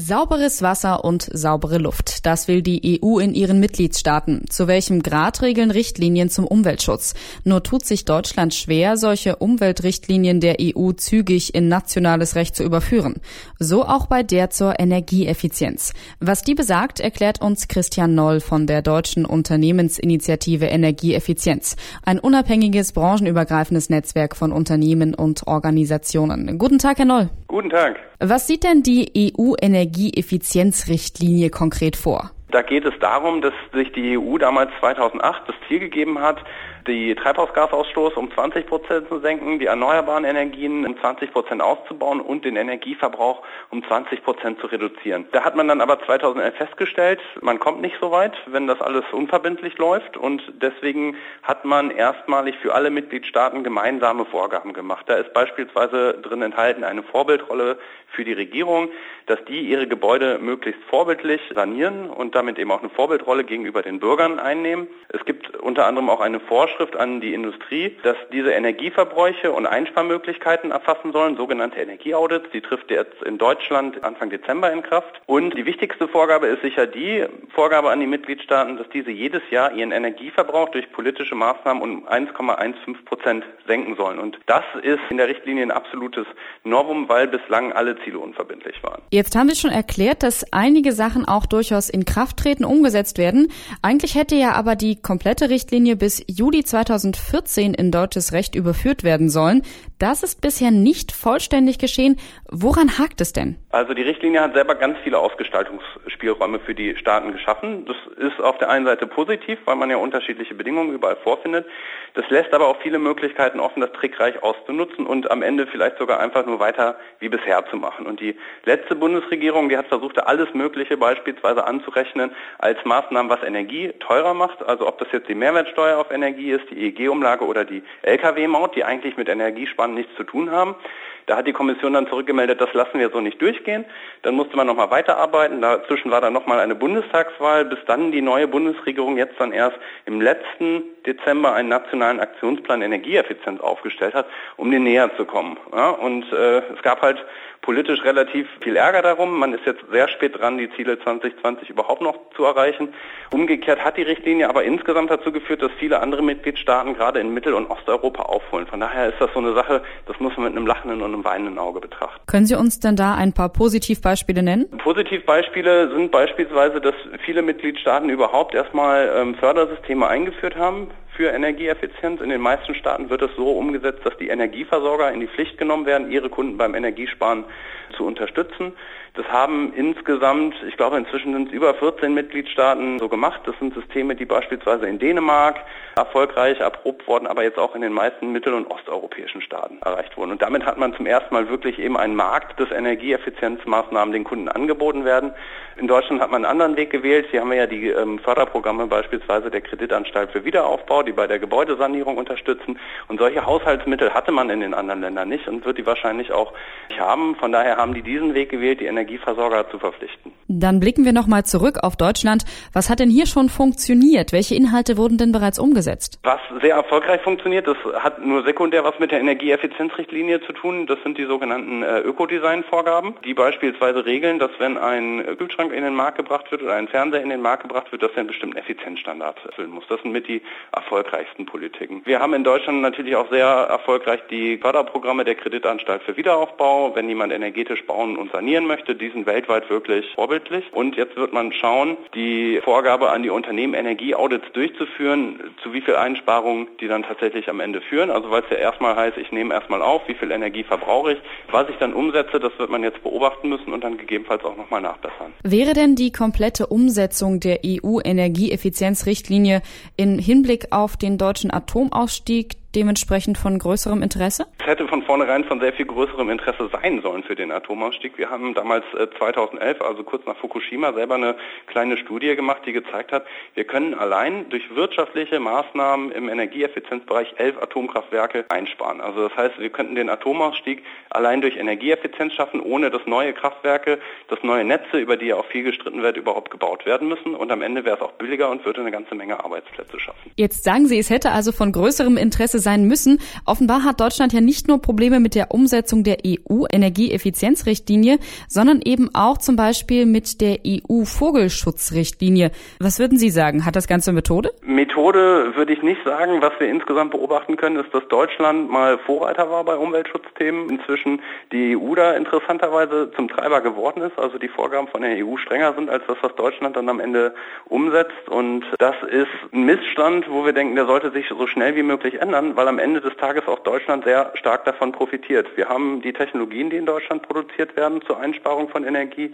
Sauberes Wasser und saubere Luft. Das will die EU in ihren Mitgliedstaaten. Zu welchem Grad regeln Richtlinien zum Umweltschutz? Nur tut sich Deutschland schwer, solche Umweltrichtlinien der EU zügig in nationales Recht zu überführen. So auch bei der zur Energieeffizienz. Was die besagt, erklärt uns Christian Noll von der deutschen Unternehmensinitiative Energieeffizienz. Ein unabhängiges branchenübergreifendes Netzwerk von Unternehmen und Organisationen. Guten Tag, Herr Noll. Guten Tag. Was sieht denn die EU-Energieeffizienzrichtlinie konkret vor? Da geht es darum, dass sich die EU damals 2008 das Ziel gegeben hat, die Treibhausgasausstoß um 20 Prozent zu senken, die erneuerbaren Energien um 20 Prozent auszubauen und den Energieverbrauch um 20 Prozent zu reduzieren. Da hat man dann aber 2011 festgestellt, man kommt nicht so weit, wenn das alles unverbindlich läuft und deswegen hat man erstmalig für alle Mitgliedstaaten gemeinsame Vorgaben gemacht. Da ist beispielsweise drin enthalten eine Vorbildrolle für die Regierung, dass die ihre Gebäude möglichst vorbildlich sanieren und damit eben auch eine Vorbildrolle gegenüber den Bürgern einnehmen. Es gibt unter anderem auch eine Vorschrift an die Industrie, dass diese Energieverbräuche und Einsparmöglichkeiten erfassen sollen, sogenannte Energieaudits. Die trifft jetzt in Deutschland Anfang Dezember in Kraft. Und die wichtigste Vorgabe ist sicher die Vorgabe an die Mitgliedstaaten, dass diese jedes Jahr ihren Energieverbrauch durch politische Maßnahmen um 1,15 Prozent senken sollen. Und das ist in der Richtlinie ein absolutes Novum, weil bislang alle Ziele unverbindlich waren. Jetzt haben Sie schon erklärt, dass einige Sachen auch durchaus in Kraft treten, umgesetzt werden. Eigentlich hätte ja aber die komplette Richtlinie bis Juli 2014 in deutsches Recht überführt werden sollen. Das ist bisher nicht vollständig geschehen. Woran hakt es denn? Also die Richtlinie hat selber ganz viele Ausgestaltungsspielräume für die Staaten geschaffen. Das ist auf der einen Seite positiv, weil man ja unterschiedliche Bedingungen überall vorfindet. Das lässt aber auch viele Möglichkeiten offen, das trickreich auszunutzen und am Ende vielleicht sogar einfach nur weiter wie bisher zu machen. Und die letzte Bundesregierung, die hat versucht, alles Mögliche beispielsweise anzurechnen als Maßnahmen, was Energie teurer macht. Also ob das jetzt die Mehrwertsteuer auf Energie ist, die EEG-Umlage oder die Lkw-Maut, die eigentlich mit Energiesparen nichts zu tun haben. Da hat die Kommission dann zurückgemeldet, das lassen wir so nicht durchgehen. Dann musste man nochmal weiterarbeiten. Dazwischen war dann nochmal eine Bundestagswahl, bis dann die neue Bundesregierung jetzt dann erst im letzten Dezember einen nationalen Aktionsplan Energieeffizienz aufgestellt hat, um den näher zu kommen. Ja, und äh, es gab halt politisch relativ viel Ärger darum. Man ist jetzt sehr spät dran, die Ziele 2020 überhaupt noch zu erreichen. Umgekehrt hat die Richtlinie aber insgesamt dazu geführt, dass viele andere Mitgliedstaaten gerade in Mittel- und Osteuropa aufholen. Von daher ist das so eine Sache, das muss man mit einem lachenden und einem weinenden Auge betrachten. Können Sie uns denn da ein paar Positivbeispiele nennen? Positivbeispiele sind beispielsweise, dass viele Mitgliedstaaten überhaupt erstmal ähm, Fördersysteme eingeführt haben für Energieeffizienz. In den meisten Staaten wird es so umgesetzt, dass die Energieversorger in die Pflicht genommen werden, ihre Kunden beim Energiesparen zu unterstützen. Das haben insgesamt, ich glaube inzwischen sind es über 14 Mitgliedstaaten so gemacht. Das sind Systeme, die beispielsweise in Dänemark erfolgreich erprobt wurden, aber jetzt auch in den meisten mittel- und osteuropäischen Staaten erreicht wurden. Und damit hat man zum ersten Mal wirklich eben einen Markt, dass Energieeffizienzmaßnahmen den Kunden angeboten werden. In Deutschland hat man einen anderen Weg gewählt. Hier haben wir ja die ähm, Förderprogramme beispielsweise der Kreditanstalt für Wiederaufbau, die bei der Gebäudesanierung unterstützen. Und solche Haushaltsmittel hatte man in den anderen Ländern nicht und wird die wahrscheinlich auch nicht haben. Von daher haben die diesen Weg gewählt, die Energieversorger zu verpflichten. Dann blicken wir nochmal zurück auf Deutschland. Was hat denn hier schon funktioniert? Welche Inhalte wurden denn bereits umgesetzt? Was sehr erfolgreich funktioniert, das hat nur sekundär was mit der Energieeffizienzrichtlinie zu tun. Das sind die sogenannten äh, Ökodesign-Vorgaben, die beispielsweise regeln, dass wenn ein Kühlschrank in den Markt gebracht wird oder ein Fernseher in den Markt gebracht wird, dass er einen bestimmten Effizienzstandard erfüllen muss. Das sind mit die erfolgreichsten Politiken. Wir haben in Deutschland natürlich auch sehr erfolgreich die Förderprogramme der Kreditanstalt für Wiederaufbau. Wenn jemand energetisch bauen und sanieren möchte, die sind weltweit wirklich vorbildlich. Und jetzt wird man schauen, die Vorgabe an die Unternehmen, Energieaudits durchzuführen, zu wie viel Einsparungen die dann tatsächlich am Ende führen. Also weil es ja erstmal heißt, ich nehme erstmal auf, wie viel Energie verbrauche ich. Was ich dann umsetze, das wird man jetzt beobachten müssen und dann gegebenenfalls auch nochmal nachbessern. Wäre denn die komplette Umsetzung der EU-Energieeffizienzrichtlinie in Hinblick auf den deutschen Atomausstieg dementsprechend von größerem Interesse? Hätte von vornherein von sehr viel größerem Interesse sein sollen für den Atomausstieg. Wir haben damals 2011, äh, also kurz nach Fukushima, selber eine kleine Studie gemacht, die gezeigt hat, wir können allein durch wirtschaftliche Maßnahmen im Energieeffizienzbereich elf Atomkraftwerke einsparen. Also das heißt, wir könnten den Atomausstieg allein durch Energieeffizienz schaffen, ohne dass neue Kraftwerke, dass neue Netze, über die ja auch viel gestritten wird, überhaupt gebaut werden müssen. Und am Ende wäre es auch billiger und würde eine ganze Menge Arbeitsplätze schaffen. Jetzt sagen Sie, es hätte also von größerem Interesse sein müssen. Offenbar hat Deutschland ja nicht nur Probleme mit der Umsetzung der EU-Energieeffizienzrichtlinie, sondern eben auch zum Beispiel mit der EU-Vogelschutzrichtlinie. Was würden Sie sagen? Hat das Ganze Methode? Methode würde ich nicht sagen. Was wir insgesamt beobachten können, ist, dass Deutschland mal Vorreiter war bei Umweltschutzthemen. Inzwischen die EU da interessanterweise zum Treiber geworden ist. Also die Vorgaben von der EU strenger sind als das, was Deutschland dann am Ende umsetzt. Und das ist ein Missstand, wo wir denken, der sollte sich so schnell wie möglich ändern, weil am Ende des Tages auch Deutschland sehr stark davon profitiert. Wir haben die Technologien, die in Deutschland produziert werden zur Einsparung von Energie.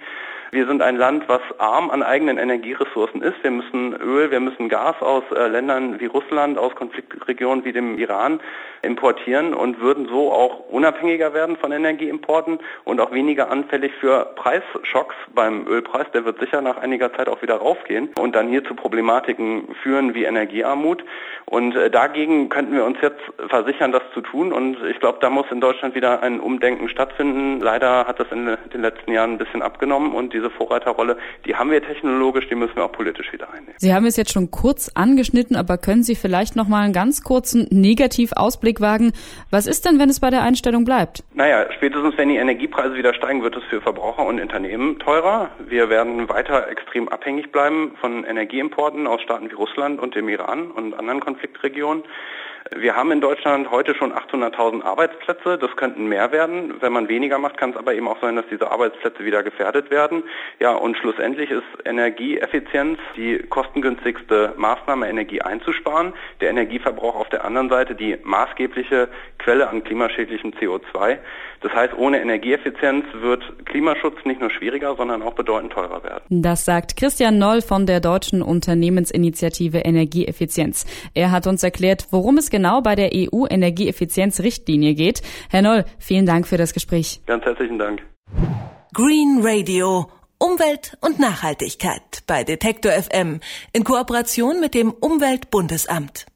Wir sind ein Land, was arm an eigenen Energieressourcen ist. Wir müssen Öl, wir müssen Gas aus äh, Ländern wie Russland, aus Konfliktregionen wie dem Iran importieren und würden so auch unabhängiger werden von Energieimporten und auch weniger anfällig für Preisschocks beim Ölpreis. Der wird sicher nach einiger Zeit auch wieder raufgehen und dann hier zu Problematiken führen wie Energiearmut. Und äh, dagegen könnten wir uns jetzt versichern, das zu tun. Und ich glaube, da muss in Deutschland wieder ein Umdenken stattfinden. Leider hat das in den letzten Jahren ein bisschen abgenommen und diese Vorreiterrolle, die haben wir technologisch, die müssen wir auch politisch wieder einnehmen. Sie haben es jetzt schon kurz angeschnitten, aber können Sie vielleicht noch mal einen ganz kurzen Negativausblick wagen? Was ist denn, wenn es bei der Einstellung bleibt? Naja, spätestens wenn die Energiepreise wieder steigen, wird es für Verbraucher und Unternehmen teurer. Wir werden weiter extrem abhängig bleiben von Energieimporten aus Staaten wie Russland und dem Iran und anderen Konfliktregionen. Wir haben in Deutschland heute schon 800.000 Arbeitsplätze. Das könnten mehr werden. Wenn man weniger macht, kann es aber eben auch sein, dass diese Arbeitsplätze wieder gefährdet werden. Ja, und schlussendlich ist Energieeffizienz die kostengünstigste Maßnahme, Energie einzusparen. Der Energieverbrauch auf der anderen Seite die maßgebliche Quelle an klimaschädlichem CO2. Das heißt, ohne Energieeffizienz wird Klimaschutz nicht nur schwieriger, sondern auch bedeutend teurer werden. Das sagt Christian Noll von der deutschen Unternehmensinitiative Energieeffizienz. Er hat uns erklärt, worum es genau bei der EU-Energieeffizienzrichtlinie geht. Herr Noll, vielen Dank für das Gespräch. Ganz herzlichen Dank. Green Radio. Umwelt und Nachhaltigkeit bei Detektor FM in Kooperation mit dem Umweltbundesamt.